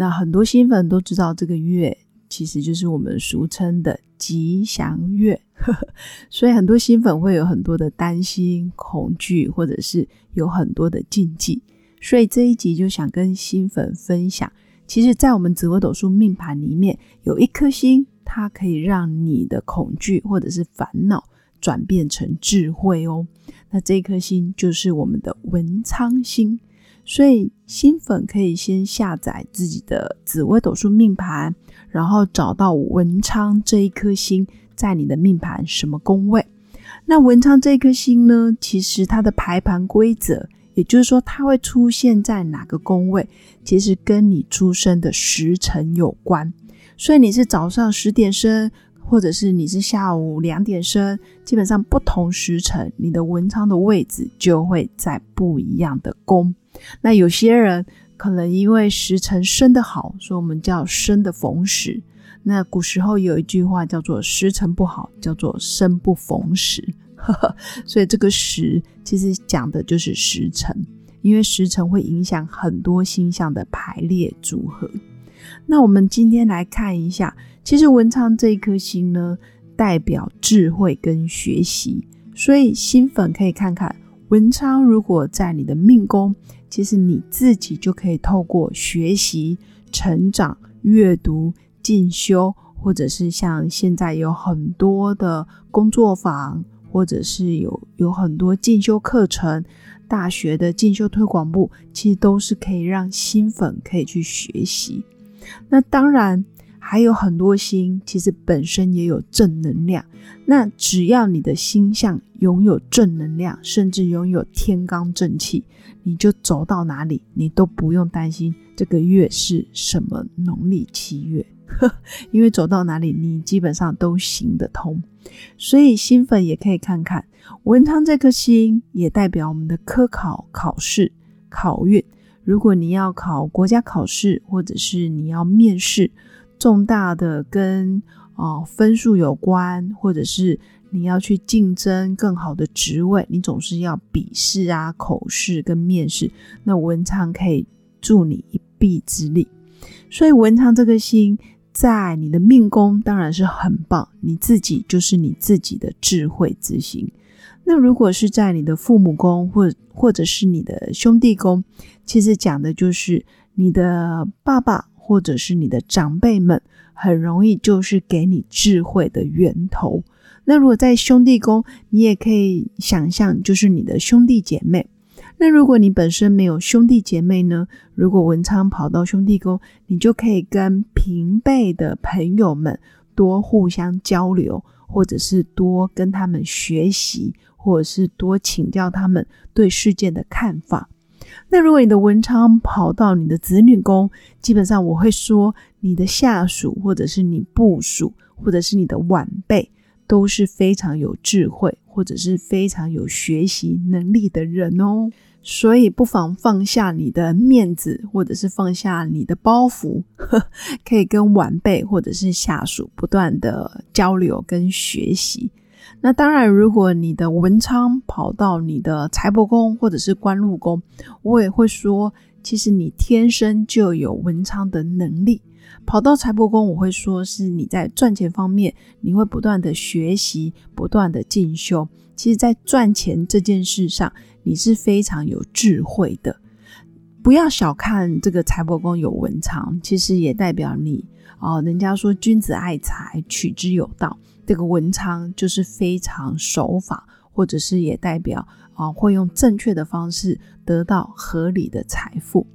那很多新粉都知道，这个月其实就是我们俗称的吉祥月，所以很多新粉会有很多的担心、恐惧，或者是有很多的禁忌。所以这一集就想跟新粉分享，其实，在我们紫微斗数命盘里面，有一颗星，它可以让你的恐惧或者是烦恼转变成智慧哦。那这颗星就是我们的文昌星。所以新粉可以先下载自己的紫微斗数命盘，然后找到文昌这一颗星在你的命盘什么宫位。那文昌这一颗星呢，其实它的排盘规则，也就是说它会出现在哪个宫位，其实跟你出生的时辰有关。所以你是早上十点生，或者是你是下午两点生，基本上不同时辰，你的文昌的位置就会在不一样的宫。那有些人可能因为时辰生得好，所以我们叫生的逢时。那古时候有一句话叫做“时辰不好，叫做生不逢时”。所以这个时其实讲的就是时辰，因为时辰会影响很多星象的排列组合。那我们今天来看一下，其实文昌这一颗星呢，代表智慧跟学习，所以新粉可以看看文昌如果在你的命宫。其实你自己就可以透过学习、成长、阅读、进修，或者是像现在有很多的工作坊，或者是有有很多进修课程，大学的进修推广部，其实都是可以让新粉可以去学习。那当然。还有很多星，其实本身也有正能量。那只要你的星象拥有正能量，甚至拥有天罡正气，你就走到哪里，你都不用担心这个月是什么农历七月，因为走到哪里，你基本上都行得通。所以新粉也可以看看文昌这颗星，也代表我们的科考、考试、考运。如果你要考国家考试，或者是你要面试。重大的跟哦分数有关，或者是你要去竞争更好的职位，你总是要笔试啊、口试跟面试。那文昌可以助你一臂之力，所以文昌这个星在你的命宫当然是很棒，你自己就是你自己的智慧之星。那如果是在你的父母宫，或或者是你的兄弟宫，其实讲的就是你的爸爸。或者是你的长辈们，很容易就是给你智慧的源头。那如果在兄弟宫，你也可以想象，就是你的兄弟姐妹。那如果你本身没有兄弟姐妹呢？如果文昌跑到兄弟宫，你就可以跟平辈的朋友们多互相交流，或者是多跟他们学习，或者是多请教他们对事件的看法。那如果你的文昌跑到你的子女宫，基本上我会说，你的下属或者是你部属，或者是你的晚辈，都是非常有智慧，或者是非常有学习能力的人哦。所以不妨放下你的面子，或者是放下你的包袱，可以跟晚辈或者是下属不断的交流跟学习。那当然，如果你的文昌跑到你的财帛宫或者是官禄宫，我也会说，其实你天生就有文昌的能力。跑到财帛宫，我会说是你在赚钱方面，你会不断的学习，不断的进修。其实，在赚钱这件事上，你是非常有智慧的。不要小看这个财帛宫有文昌，其实也代表你哦。人家说君子爱财，取之有道。这个文昌就是非常守法，或者是也代表啊，会用正确的方式得到合理的财富。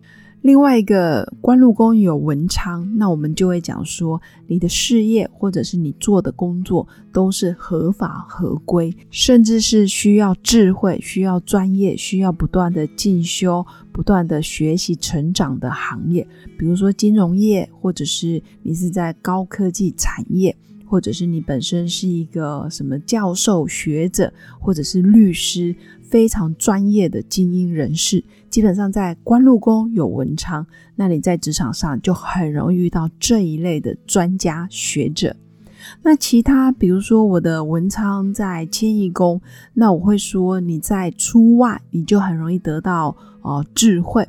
另外一个官禄宫有文昌，那我们就会讲说，你的事业或者是你做的工作都是合法合规，甚至是需要智慧、需要专业、需要不断的进修、不断的学习成长的行业，比如说金融业，或者是你是在高科技产业，或者是你本身是一个什么教授、学者，或者是律师。非常专业的精英人士，基本上在官禄宫有文昌，那你在职场上就很容易遇到这一类的专家学者。那其他，比如说我的文昌在迁移宫，那我会说你在出外，你就很容易得到呃智慧。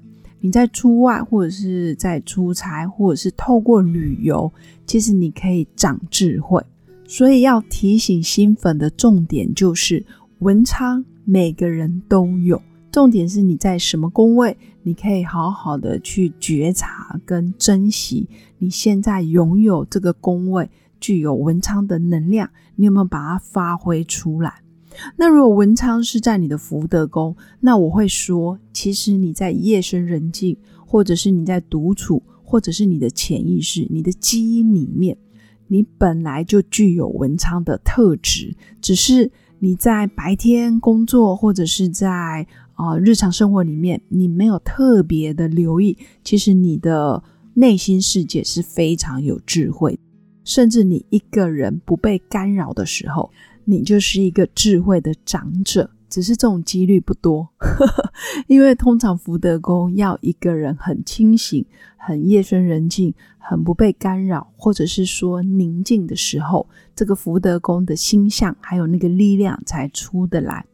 你在出外或者是在出差，或者是透过旅游，其实你可以长智慧。所以要提醒新粉的重点就是文昌。每个人都有，重点是你在什么宫位，你可以好好的去觉察跟珍惜你现在拥有这个宫位具有文昌的能量，你有没有把它发挥出来？那如果文昌是在你的福德宫，那我会说，其实你在夜深人静，或者是你在独处，或者是你的潜意识、你的基因里面，你本来就具有文昌的特质，只是。你在白天工作，或者是在啊日常生活里面，你没有特别的留意，其实你的内心世界是非常有智慧，甚至你一个人不被干扰的时候，你就是一个智慧的长者。只是这种几率不多，因为通常福德宫要一个人很清醒、很夜深人静、很不被干扰，或者是说宁静的时候，这个福德宫的星象还有那个力量才出得来。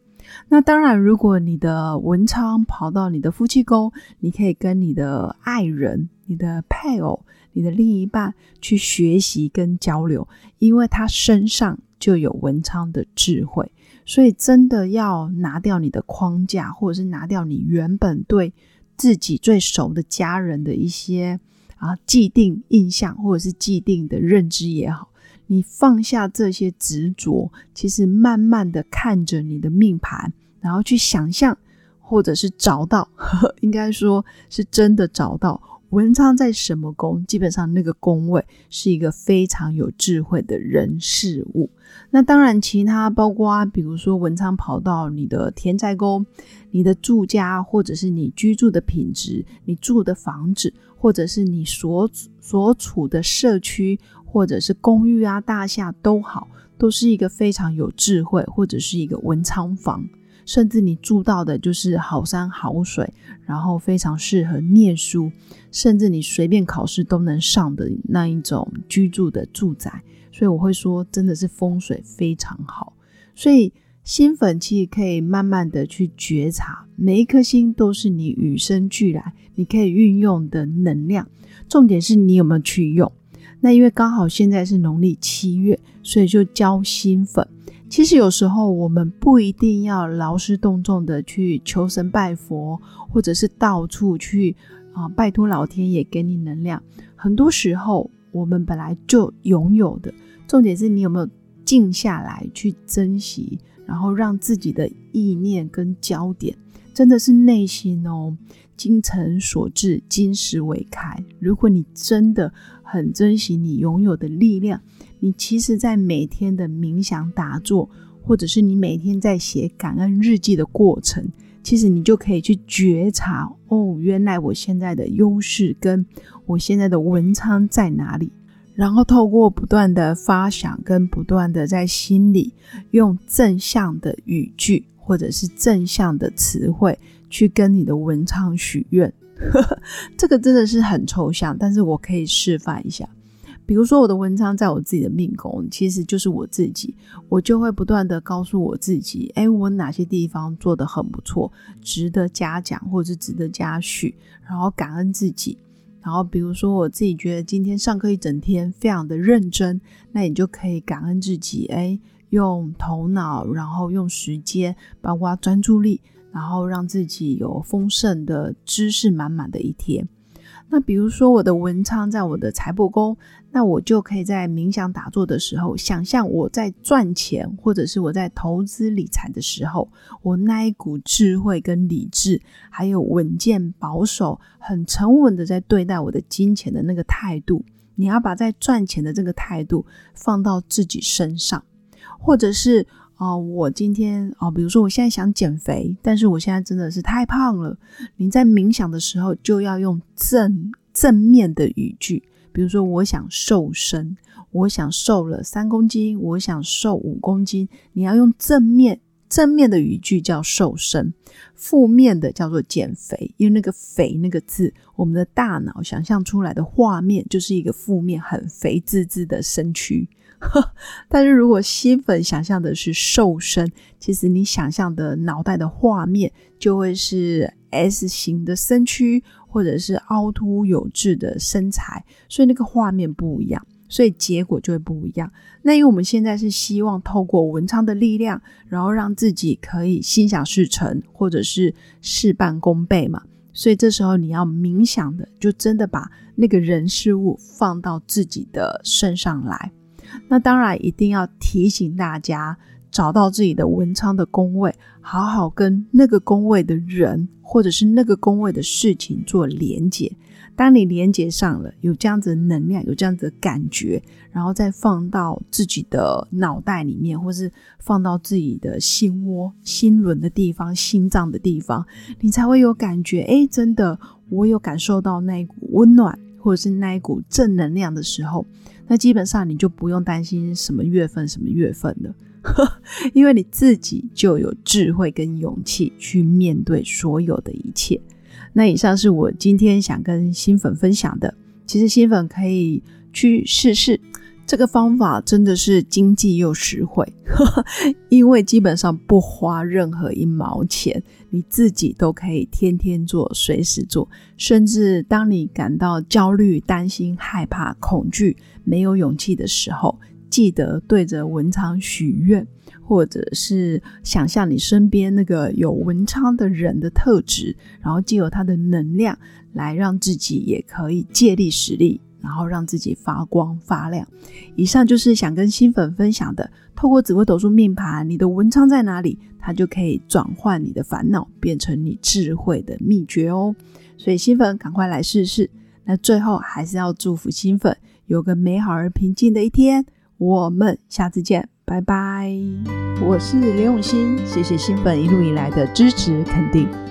那当然，如果你的文昌跑到你的夫妻宫，你可以跟你的爱人、你的配偶、你的另一半去学习跟交流，因为他身上就有文昌的智慧。所以，真的要拿掉你的框架，或者是拿掉你原本对自己最熟的家人的一些啊既定印象，或者是既定的认知也好，你放下这些执着，其实慢慢的看着你的命盘，然后去想象，或者是找到，应该说是真的找到。文昌在什么宫？基本上那个宫位是一个非常有智慧的人事物。那当然，其他包括比如说文昌跑到你的田宅宫、你的住家，或者是你居住的品质、你住的房子，或者是你所所处的社区，或者是公寓啊、大厦都好，都是一个非常有智慧，或者是一个文昌房。甚至你住到的就是好山好水，然后非常适合念书，甚至你随便考试都能上的那一种居住的住宅，所以我会说真的是风水非常好。所以新粉其实可以慢慢的去觉察，每一颗星都是你与生俱来，你可以运用的能量。重点是你有没有去用。那因为刚好现在是农历七月，所以就教新粉。其实有时候我们不一定要劳师动众的去求神拜佛，或者是到处去啊拜托老天爷给你能量。很多时候我们本来就拥有的，重点是你有没有静下来去珍惜，然后让自己的意念跟焦点真的是内心哦。精诚所至，金石为开。如果你真的很珍惜你拥有的力量。你其实，在每天的冥想打坐，或者是你每天在写感恩日记的过程，其实你就可以去觉察哦，原来我现在的优势跟我现在的文昌在哪里。然后透过不断的发想，跟不断的在心里用正向的语句，或者是正向的词汇，去跟你的文昌许愿。这个真的是很抽象，但是我可以示范一下。比如说我的文昌在我自己的命宫，其实就是我自己，我就会不断的告诉我自己，哎，我哪些地方做得很不错，值得嘉奖或者是值得嘉许，然后感恩自己。然后比如说我自己觉得今天上课一整天非常的认真，那你就可以感恩自己，哎，用头脑，然后用时间，包括专注力，然后让自己有丰盛的知识满满的一天。那比如说我的文昌在我的财帛宫，那我就可以在冥想打坐的时候，想象我在赚钱，或者是我在投资理财的时候，我那一股智慧跟理智，还有稳健保守、很沉稳的在对待我的金钱的那个态度。你要把在赚钱的这个态度放到自己身上，或者是。哦，我今天哦，比如说我现在想减肥，但是我现在真的是太胖了。你在冥想的时候就要用正正面的语句，比如说我想瘦身，我想瘦了三公斤，我想瘦五公斤。你要用正面正面的语句叫瘦身，负面的叫做减肥，因为那个肥那个字，我们的大脑想象出来的画面就是一个负面很肥滋滋的身躯。但是如果吸粉想象的是瘦身，其实你想象的脑袋的画面就会是 S 型的身躯，或者是凹凸有致的身材，所以那个画面不一样，所以结果就会不一样。那因为我们现在是希望透过文昌的力量，然后让自己可以心想事成，或者是事半功倍嘛，所以这时候你要冥想的，就真的把那个人事物放到自己的身上来。那当然一定要提醒大家，找到自己的文昌的宫位，好好跟那个宫位的人，或者是那个宫位的事情做连接。当你连接上了，有这样子的能量，有这样子的感觉，然后再放到自己的脑袋里面，或是放到自己的心窝、心轮的地方、心脏的地方，你才会有感觉。哎，真的，我有感受到那一股温暖，或者是那一股正能量的时候。那基本上你就不用担心什么月份什么月份了，因为你自己就有智慧跟勇气去面对所有的一切。那以上是我今天想跟新粉分享的，其实新粉可以去试试。这个方法真的是经济又实惠，因为基本上不花任何一毛钱，你自己都可以天天做、随时做。甚至当你感到焦虑、担心、害怕、恐惧、没有勇气的时候，记得对着文昌许愿，或者是想象你身边那个有文昌的人的特质，然后借由他的能量来让自己也可以借力使力。然后让自己发光发亮。以上就是想跟新粉分享的，透过紫微斗数命盘，你的文昌在哪里，它就可以转换你的烦恼，变成你智慧的秘诀哦。所以新粉赶快来试试。那最后还是要祝福新粉有个美好而平静的一天。我们下次见，拜拜。我是刘永新，谢谢新粉一路以来的支持肯定。